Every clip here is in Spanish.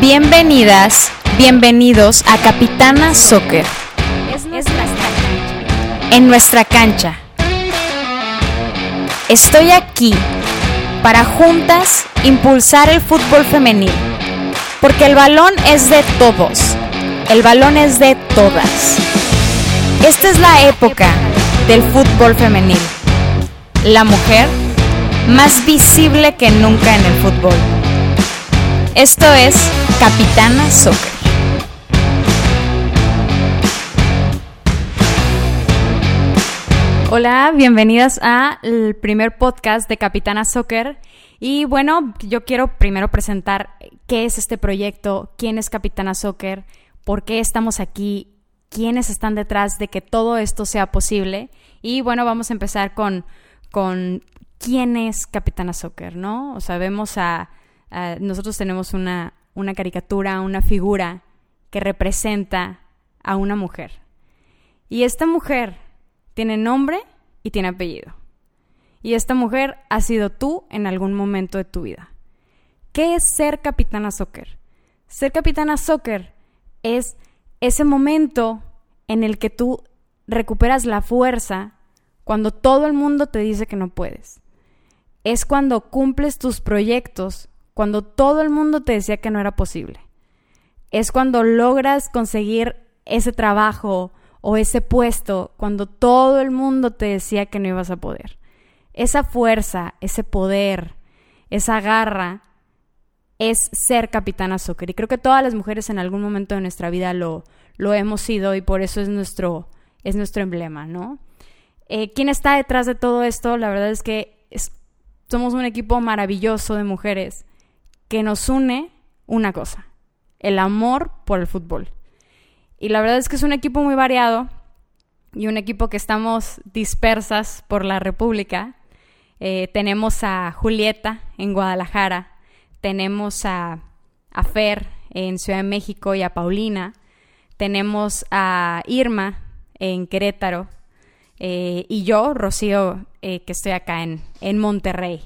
Bienvenidas, bienvenidos a Capitana Soccer. En nuestra cancha. Estoy aquí para juntas impulsar el fútbol femenil. Porque el balón es de todos. El balón es de todas. Esta es la época del fútbol femenil. La mujer más visible que nunca en el fútbol. Esto es Capitana Soccer. Hola, bienvenidas al primer podcast de Capitana Soccer. Y bueno, yo quiero primero presentar qué es este proyecto, quién es Capitana Soccer, por qué estamos aquí, quiénes están detrás de que todo esto sea posible. Y bueno, vamos a empezar con, con quién es Capitana Soccer, ¿no? O sea, vemos a nosotros tenemos una, una caricatura, una figura que representa a una mujer. Y esta mujer tiene nombre y tiene apellido. Y esta mujer ha sido tú en algún momento de tu vida. ¿Qué es ser capitana soccer? Ser capitana soccer es ese momento en el que tú recuperas la fuerza cuando todo el mundo te dice que no puedes. Es cuando cumples tus proyectos cuando todo el mundo te decía que no era posible. Es cuando logras conseguir ese trabajo o ese puesto cuando todo el mundo te decía que no ibas a poder. Esa fuerza, ese poder, esa garra es ser capitana soccer. Y creo que todas las mujeres en algún momento de nuestra vida lo, lo hemos sido y por eso es nuestro, es nuestro emblema, ¿no? Eh, ¿Quién está detrás de todo esto? La verdad es que somos un equipo maravilloso de mujeres que nos une una cosa, el amor por el fútbol. Y la verdad es que es un equipo muy variado y un equipo que estamos dispersas por la República. Eh, tenemos a Julieta en Guadalajara, tenemos a, a Fer en Ciudad de México y a Paulina, tenemos a Irma en Querétaro eh, y yo, Rocío, eh, que estoy acá en, en Monterrey.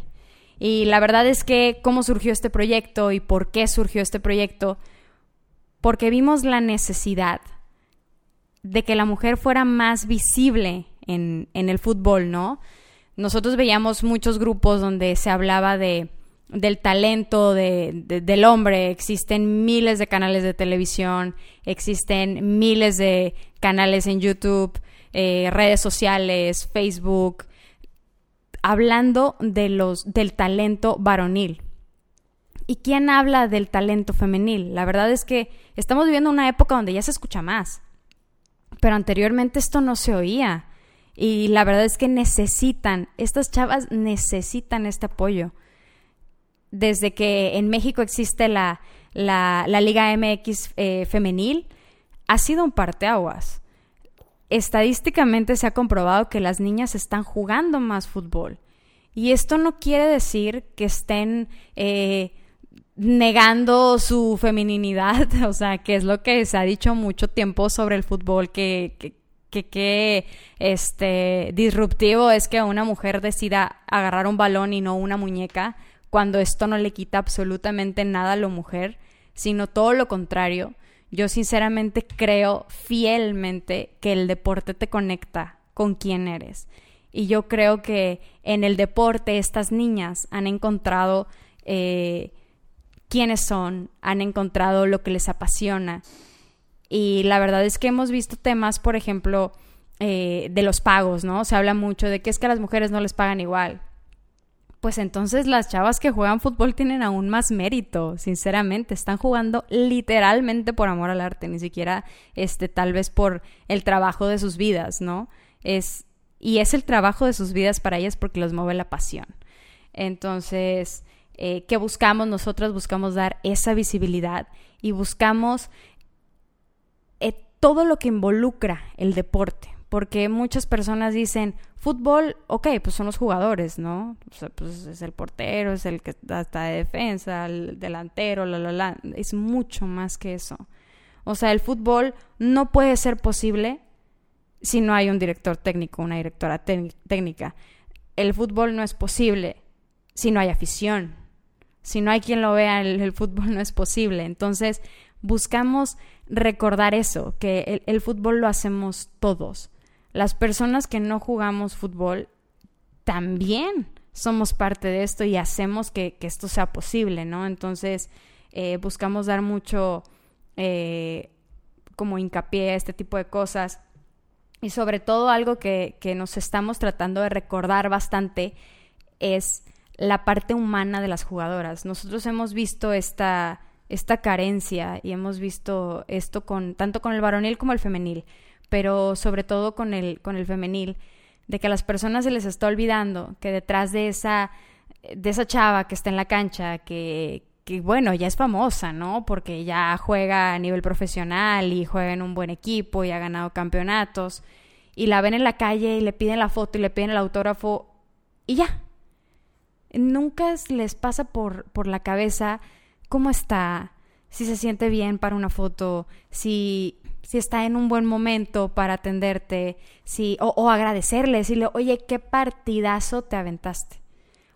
Y la verdad es que cómo surgió este proyecto y por qué surgió este proyecto, porque vimos la necesidad de que la mujer fuera más visible en, el fútbol, ¿no? Nosotros veíamos muchos grupos donde se hablaba de, del talento del hombre. Existen miles de canales de televisión, existen miles de canales en YouTube, eh, redes sociales, Facebook, hablando de los, del talento varonil. ¿Y quién habla del talento femenil? La verdad es que estamos viviendo una época donde ya se escucha más, pero anteriormente esto no se oía. Y la verdad es que necesitan, estas chavas necesitan este apoyo. Desde que en México existe la, la, Liga MX eh, femenil, ha sido un parteaguas estadísticamente se ha comprobado que las niñas están jugando más fútbol. Y esto no quiere decir que estén eh, negando su feminidad, o sea, que es lo que se ha dicho mucho tiempo sobre el fútbol, que, que, que, este, disruptivo es que una mujer decida agarrar un balón y no una muñeca, cuando esto no le quita absolutamente nada a la mujer, sino todo lo contrario. Yo sinceramente creo fielmente que el deporte te conecta con quién eres. Y yo creo que en el deporte estas niñas han encontrado eh, quiénes son, han encontrado lo que les apasiona. Y la verdad es que hemos visto temas, por ejemplo, eh, de los pagos, ¿no? Se habla mucho de que es que a las mujeres no les pagan igual pues entonces las chavas que juegan fútbol tienen aún más mérito, sinceramente, están jugando literalmente por amor al arte, ni siquiera este tal vez por el trabajo de sus vidas, ¿no? Es y es el trabajo de sus vidas para ellas porque los mueve la pasión. Entonces, eh, ¿qué buscamos? Nosotros buscamos dar esa visibilidad y buscamos eh, todo lo que involucra el deporte, porque muchas personas dicen, fútbol, ok, pues son los jugadores, ¿no? O sea, pues es el portero, es el que está de defensa, el delantero, la, la, la. Es mucho más que eso. O sea, el fútbol no puede ser posible si no hay un director técnico, una directora técnica. El fútbol no es posible si no hay afición. Si no hay quien lo vea, el, fútbol no es posible. Entonces, buscamos recordar eso, que el, fútbol lo hacemos todos. Las personas que no jugamos fútbol también somos parte de esto y hacemos que, esto sea posible, ¿no? Entonces, eh, buscamos dar mucho eh, como hincapié a este tipo de cosas y sobre todo algo que, que nos estamos tratando de recordar bastante es la parte humana de las jugadoras. Nosotros hemos visto esta, esta carencia y hemos visto esto con tanto con el varonil como el femenil, pero sobre todo con el, con el femenil, de que a las personas se les está olvidando que detrás de esa, de esa chava que está en la cancha, que, que bueno, ya es famosa, ¿no? Porque ya juega a nivel profesional y juega en un buen equipo y ha ganado campeonatos. Y la ven en la calle y le piden la foto y le piden el autógrafo y ya. Nunca les pasa por, por la cabeza cómo está, si se siente bien para una foto, si, si está en un buen momento para atenderte, si, o, o agradecerle, decirle, oye, qué partidazo te aventaste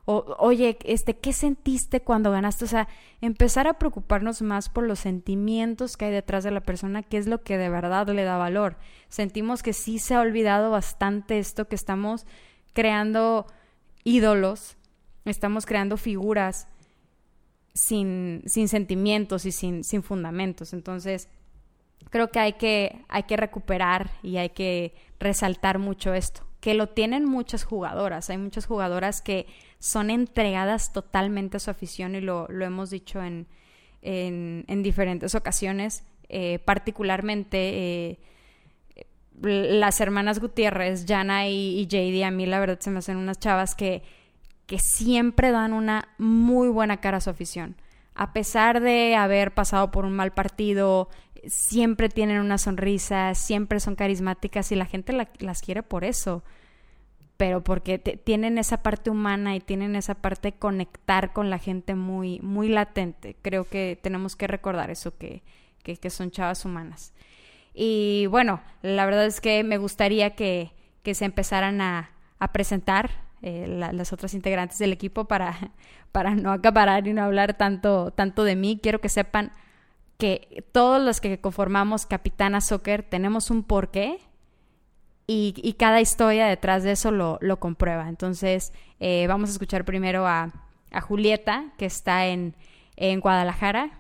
o, oye, este, ¿qué sentiste cuando ganaste? O sea, empezar a preocuparnos más por los sentimientos que hay detrás de la persona, qué es lo que de verdad le da valor. Sentimos que sí se ha olvidado bastante esto, que estamos creando ídolos, estamos creando figuras sin, sin sentimientos y sin, sin fundamentos. Entonces, creo que hay, que hay que recuperar y hay que resaltar mucho esto, que lo tienen muchas jugadoras. Hay muchas jugadoras que son entregadas totalmente a su afición y lo, lo hemos dicho en, en, diferentes ocasiones, eh, particularmente eh, las hermanas Gutiérrez, Jana y, y JD, a mí la verdad se me hacen unas chavas que, que siempre dan una muy buena cara a su afición. A pesar de haber pasado por un mal partido, siempre tienen una sonrisa, siempre son carismáticas y la gente las quiere por eso pero porque tienen esa parte humana y tienen esa parte de conectar con la gente muy, muy latente. Creo que tenemos que recordar eso, que, que, son chavas humanas. Y bueno, la verdad es que me gustaría que, que se empezaran a, a presentar eh, las otras integrantes del equipo para, para no acaparar y no hablar tanto, tanto de mí. Quiero que sepan que todos los que conformamos Capitana Soccer tenemos un porqué y, cada historia detrás de eso lo, comprueba. Entonces, eh, vamos a escuchar primero a, Julieta, que está en, Guadalajara.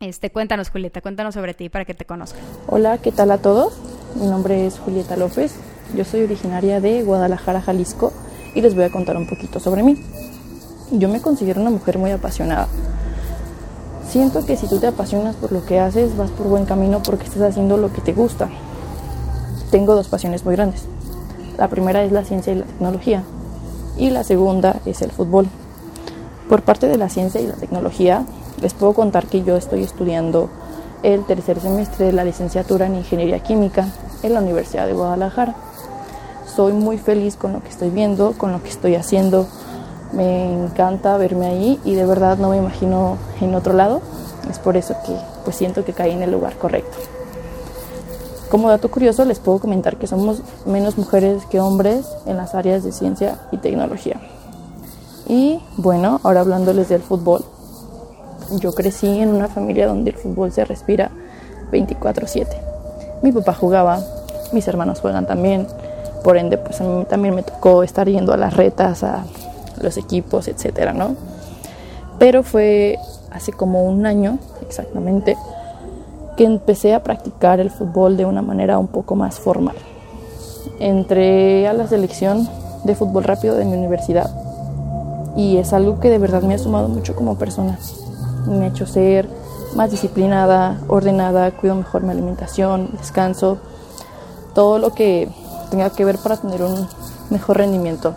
Este, cuéntanos, Julieta, cuéntanos sobre ti para que te conozcan. Hola, ¿qué tal a todos? Mi nombre es Julieta López. Yo soy originaria de Guadalajara, Jalisco, y les voy a contar un poquito sobre mí. Yo me considero una mujer muy apasionada. Siento que si tú te apasionas por lo que haces, vas por buen camino porque estás haciendo lo que te gusta tengo dos pasiones muy grandes. La primera es la ciencia y la tecnología y la segunda es el fútbol. Por parte de la ciencia y la tecnología, les puedo contar que yo estoy estudiando el tercer semestre de la licenciatura en Ingeniería Química en la Universidad de Guadalajara. Soy muy feliz con lo que estoy viendo, con lo que estoy haciendo. Me encanta verme ahí y de verdad no me imagino en otro lado. Es por eso que pues siento que caí en el lugar correcto. Como dato curioso les puedo comentar que somos menos mujeres que hombres en las áreas de ciencia y tecnología. Y bueno, ahora hablándoles del fútbol. Yo crecí en una familia donde el fútbol se respira 24/7. Mi papá jugaba, mis hermanos juegan también, por ende pues a mí también me tocó estar yendo a las retas, los equipos, etcétera, ¿no? Pero fue hace como un año exactamente que empecé a practicar el fútbol de una manera un poco más formal. Entré a la selección de fútbol rápido de mi universidad y es algo que de verdad me ha sumado mucho como persona. Me ha hecho ser más disciplinada, ordenada, cuido mejor mi alimentación, descanso, todo lo que tenga que ver para tener un mejor rendimiento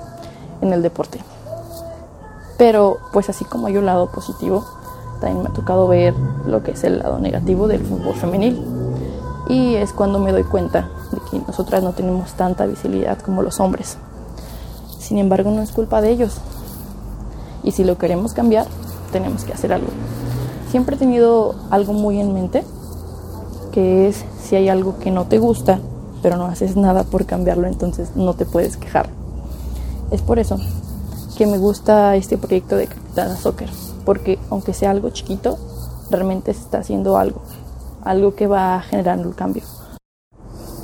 en el deporte. Pero pues así como hay un lado positivo, también me ha tocado ver lo que es el lado negativo del fútbol femenil. Y es cuando me doy cuenta de que nosotras no tenemos tanta visibilidad como los hombres. Sin embargo, no es culpa de ellos. Y si lo queremos cambiar, tenemos que hacer algo. Siempre he tenido algo muy en mente, que es si hay algo que no te gusta, pero no haces nada por cambiarlo, entonces no te puedes quejar. Es por eso que me gusta este proyecto de Capitana Soccer porque aunque sea algo chiquito, realmente se está haciendo algo, algo que va generando el cambio,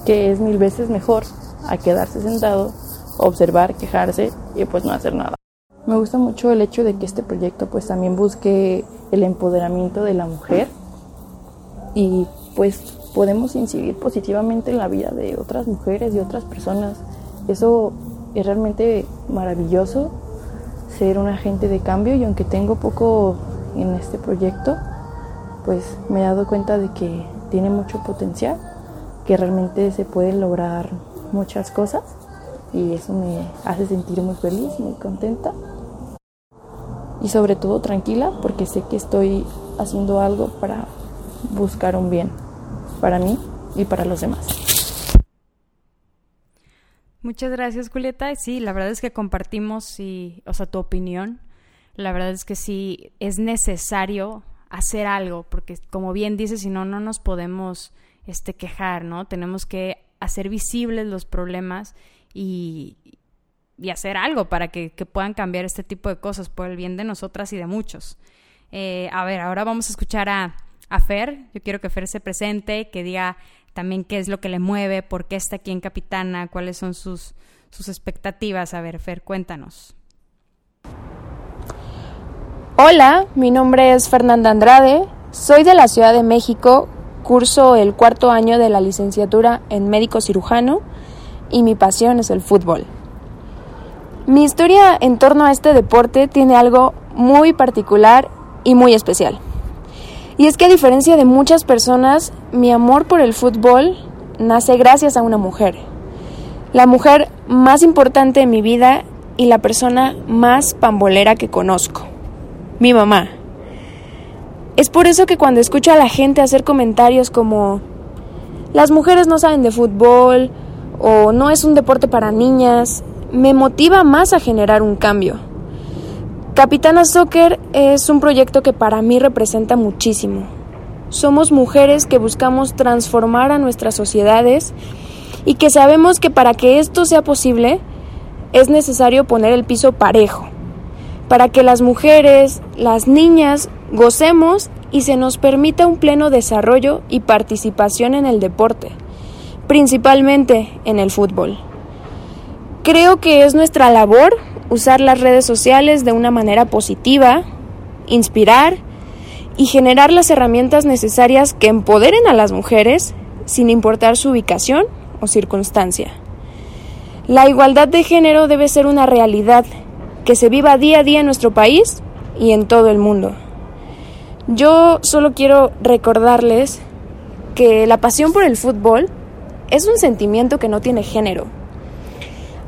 que es mil veces mejor a quedarse sentado, observar, quejarse y pues no hacer nada. Me gusta mucho el hecho de que este proyecto pues también busque el empoderamiento de la mujer y pues podemos incidir positivamente en la vida de otras mujeres y otras personas. Eso es realmente maravilloso ser un agente de cambio y aunque tengo poco en este proyecto, pues me he dado cuenta de que tiene mucho potencial, que realmente se pueden lograr muchas cosas y eso me hace sentir muy feliz, muy contenta y sobre todo tranquila porque sé que estoy haciendo algo para buscar un bien para mí y para los demás. Muchas gracias, Julieta. Sí, la verdad es que compartimos, y, o sea, tu opinión. La verdad es que sí es necesario hacer algo, porque como bien dices, si no, no nos podemos este, quejar, ¿no? Tenemos que hacer visibles los problemas y, y hacer algo para que, puedan cambiar este tipo de cosas por el bien de nosotras y de muchos. Eh, a ver, ahora vamos a escuchar a, a Fer. Yo quiero que Fer se presente, que diga también qué es lo que le mueve, por qué está aquí en Capitana, cuáles son sus, sus expectativas. A ver, Fer, cuéntanos. Hola, mi nombre es Fernanda Andrade, soy de la Ciudad de México, curso el cuarto año de la licenciatura en médico cirujano y mi pasión es el fútbol. Mi historia en torno a este deporte tiene algo muy particular y muy especial. Y es que a diferencia de muchas personas, mi amor por el fútbol nace gracias a una mujer. La mujer más importante de mi vida y la persona más pambolera que conozco. Mi mamá. Es por eso que cuando escucho a la gente hacer comentarios como las mujeres no saben de fútbol o no es un deporte para niñas, me motiva más a generar un cambio. Capitana Soccer es un proyecto que para mí representa muchísimo. Somos mujeres que buscamos transformar a nuestras sociedades y que sabemos que para que esto sea posible es necesario poner el piso parejo, para que las mujeres, las niñas, gocemos y se nos permita un pleno desarrollo y participación en el deporte, principalmente en el fútbol. Creo que es nuestra labor usar las redes sociales de una manera positiva, inspirar y generar las herramientas necesarias que empoderen a las mujeres sin importar su ubicación o circunstancia. La igualdad de género debe ser una realidad que se viva día a día en nuestro país y en todo el mundo. Yo solo quiero recordarles que la pasión por el fútbol es un sentimiento que no tiene género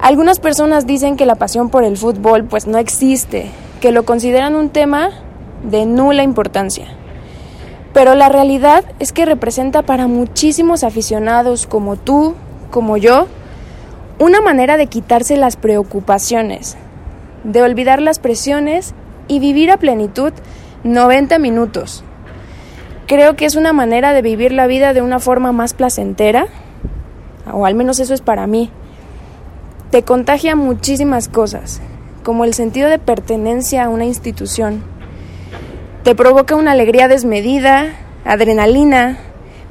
algunas personas dicen que la pasión por el fútbol pues no existe, que lo consideran un tema de nula importancia. Pero la realidad es que representa para muchísimos aficionados como tú, como yo, una manera de quitarse las preocupaciones, de olvidar las presiones y vivir a plenitud 90 minutos. Creo que es una manera de vivir la vida de una forma más placentera, o al menos eso es para mí te contagia muchísimas cosas, como el sentido de pertenencia a una institución. Te provoca una alegría desmedida, adrenalina,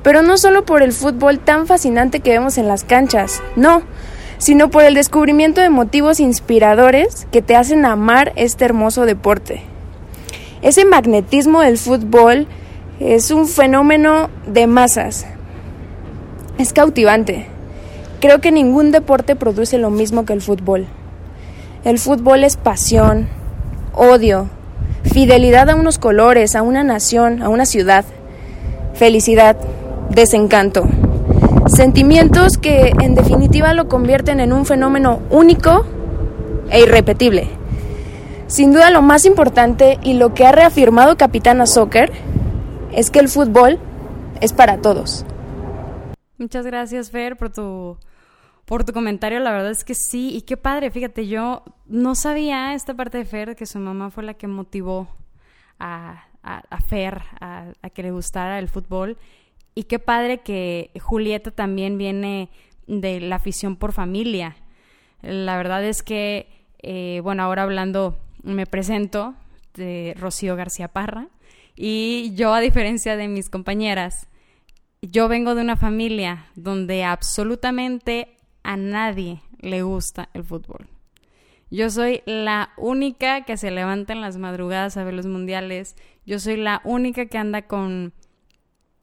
pero no solo por el fútbol tan fascinante que vemos en las canchas, no, sino por el descubrimiento de motivos inspiradores que te hacen amar este hermoso deporte. Ese magnetismo del fútbol es un fenómeno de masas. Es cautivante. Creo que ningún deporte produce lo mismo que el fútbol. El fútbol es pasión, odio, fidelidad a unos colores, a una nación, a una ciudad, felicidad, desencanto. Sentimientos que en definitiva lo convierten en un fenómeno único e irrepetible. Sin duda lo más importante y lo que ha reafirmado Capitana Soccer es que el fútbol es para todos. Muchas gracias, Fer, por tu por tu comentario. La verdad es que sí. Y qué padre, fíjate, yo no sabía esta parte de Fer, que su mamá fue la que motivó a, a, Fer a, que le gustara el fútbol. Y qué padre que Julieta también viene de la afición por familia. La verdad es que, eh, bueno, ahora hablando, me presento. de Rocío García Parra. Y yo, a diferencia de mis compañeras, yo vengo de una familia donde absolutamente a nadie le gusta el fútbol. Yo soy la única que se levanta en las madrugadas a ver los mundiales. Yo soy la única que anda con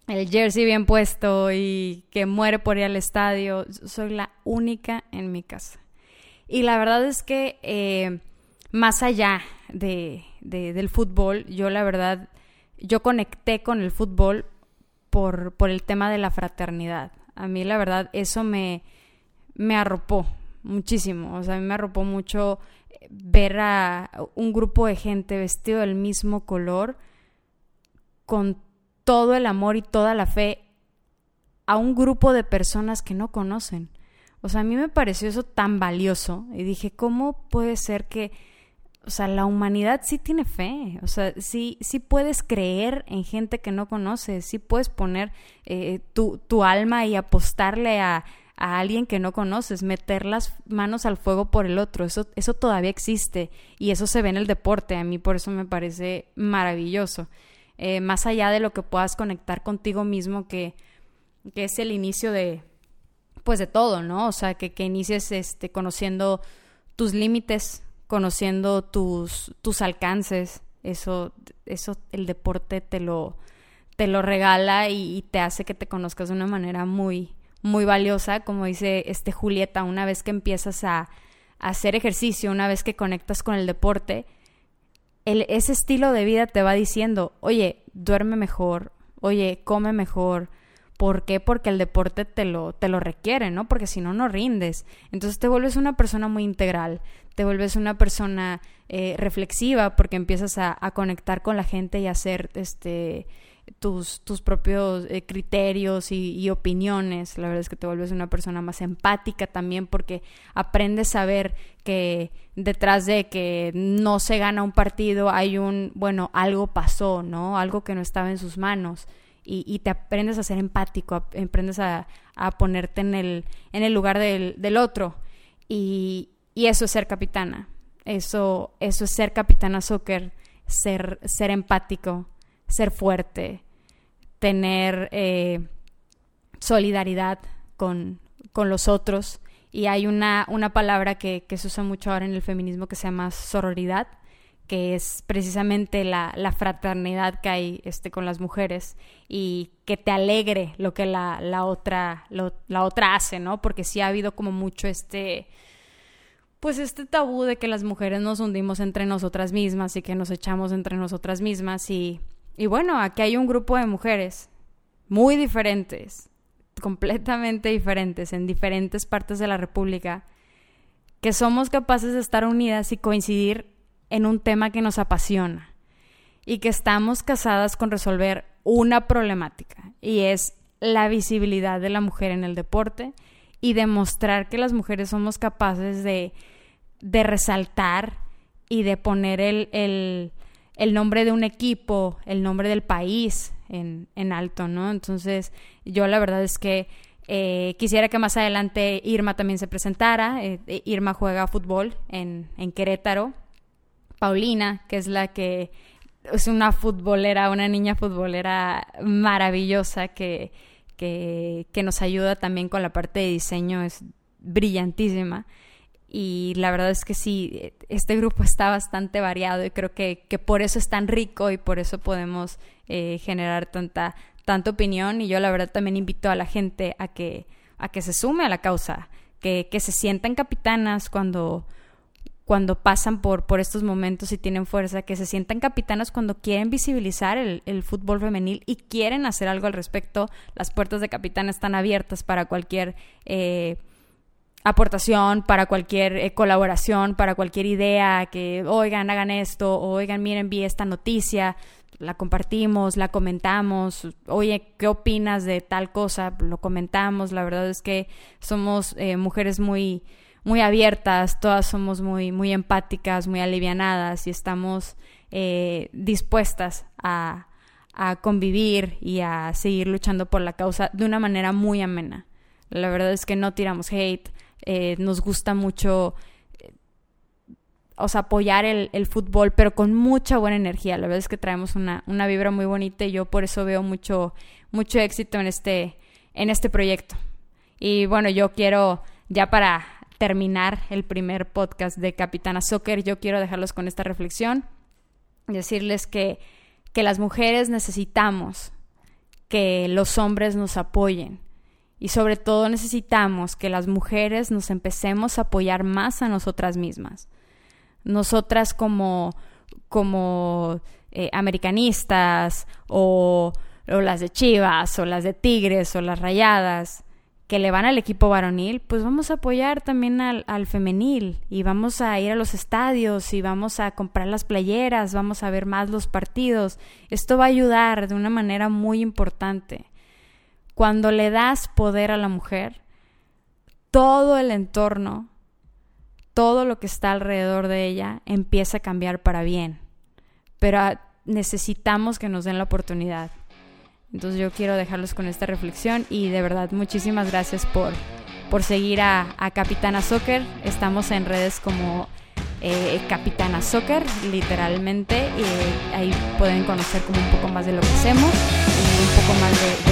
el jersey bien puesto y que muere por ir al estadio. Soy la única en mi casa. Y la verdad es que eh, más allá de, del fútbol, yo la verdad, yo conecté con el fútbol por, por el tema de la fraternidad. A mí la verdad eso me, me arropó muchísimo. O sea, a mí me arropó mucho ver a un grupo de gente vestido del mismo color con todo el amor y toda la fe a un grupo de personas que no conocen. O sea, a mí me pareció eso tan valioso y dije, ¿cómo puede ser que, o sea, la humanidad sí tiene fe? O sea, sí, sí puedes creer en gente que no conoces, sí puedes poner eh, tu, tu alma y apostarle a, a alguien que no conoces, meter las manos al fuego por el otro, eso, eso todavía existe y eso se ve en el deporte, a mí por eso me parece maravilloso. Eh, más allá de lo que puedas conectar contigo mismo, que, que es el inicio de, pues de todo, ¿no? O sea, que, que inicies este, conociendo tus límites, conociendo tus, tus alcances, eso, eso el deporte te lo, te lo regala y, te hace que te conozcas de una manera muy, muy valiosa, como dice este Julieta, una vez que empiezas a, hacer ejercicio, una vez que conectas con el deporte, ese estilo de vida te va diciendo, oye, duerme mejor, oye, come mejor. ¿Por qué? Porque el deporte te lo, te lo requiere, ¿no? Porque si no, no rindes. Entonces te vuelves una persona muy integral, te vuelves una persona eh, reflexiva porque empiezas a, a, conectar con la gente y a hacer este, tus, tus propios eh, criterios y, opiniones. La verdad es que te vuelves una persona más empática también porque aprendes a ver que detrás de que no se gana un partido hay un, bueno, algo pasó, ¿no? Algo que no estaba en sus manos. Y, te aprendes a ser empático, aprendes a, ponerte en el, en el lugar del, del otro. Y, y, eso es ser capitana. Eso, eso es ser capitana soccer, ser, ser empático, ser fuerte, tener eh, solidaridad con, con, los otros. Y hay una, una palabra que, que, se usa mucho ahora en el feminismo que se llama sororidad, que es precisamente la, la fraternidad que hay este, con las mujeres y que te alegre lo que la, la otra, la otra hace, ¿no? Porque sí ha habido como mucho este pues este tabú de que las mujeres nos hundimos entre nosotras mismas y que nos echamos entre nosotras mismas y y bueno, aquí hay un grupo de mujeres muy diferentes, completamente diferentes, en diferentes partes de la República, que somos capaces de estar unidas y coincidir en un tema que nos apasiona y que estamos casadas con resolver una problemática y es la visibilidad de la mujer en el deporte y demostrar que las mujeres somos capaces de, de resaltar y de poner el, el, el nombre de un equipo, el nombre del país en, en alto, ¿no? Entonces, yo la verdad es que eh, quisiera que más adelante Irma también se presentara. Eh, eh, Irma juega fútbol en, en Querétaro. Paulina, que es la que es una futbolera, una niña futbolera maravillosa que, que, que, nos ayuda también con la parte de diseño, es brillantísima y la verdad es que sí, este grupo está bastante variado y creo que, que por eso es tan rico y por eso podemos eh, generar tanta, tanta opinión y yo la verdad también invito a la gente a que, a que se sume a la causa, que, que se sientan capitanas cuando, cuando pasan por, por estos momentos y tienen fuerza, que se sientan capitanas cuando quieren visibilizar el, el, fútbol femenil y quieren hacer algo al respecto. Las puertas de capitana están abiertas para cualquier... Eh, aportación, para cualquier eh, colaboración, para cualquier idea, que oigan, hagan esto, oigan, miren, vi esta noticia, la compartimos, la comentamos, oye, ¿qué opinas de tal cosa? Lo comentamos, la verdad es que somos eh, mujeres muy, muy abiertas, todas somos muy, muy empáticas, muy alivianadas y estamos eh, dispuestas a, a convivir y a seguir luchando por la causa de una manera muy amena. La verdad es que no tiramos hate, eh, nos gusta mucho eh, o sea, apoyar el, el, fútbol, pero con mucha buena energía. La verdad es que traemos una, una vibra muy bonita y yo por eso veo mucho, mucho éxito en este, en este proyecto. Y bueno, yo quiero, ya para terminar el primer podcast de Capitana Soccer, yo quiero dejarlos con esta reflexión, decirles que, que las mujeres necesitamos que los hombres nos apoyen. Y sobre todo necesitamos que las mujeres nos empecemos a apoyar más a nosotras mismas. Nosotras como, como eh, americanistas o, o las de Chivas o las de Tigres o las Rayadas que le van al equipo varonil, pues vamos a apoyar también al, al, femenil y vamos a ir a los estadios y vamos a comprar las playeras, vamos a ver más los partidos. Esto va a ayudar de una manera muy importante. Cuando le das poder a la mujer, todo el entorno, todo lo que está alrededor de ella empieza a cambiar para bien. Pero necesitamos que nos den la oportunidad. Entonces yo quiero dejarlos con esta reflexión y de verdad muchísimas gracias por, por seguir a, Capitana Soccer. Estamos en redes como eh, Capitana Soccer, literalmente, y ahí pueden conocer como un poco más de lo que hacemos y un poco más de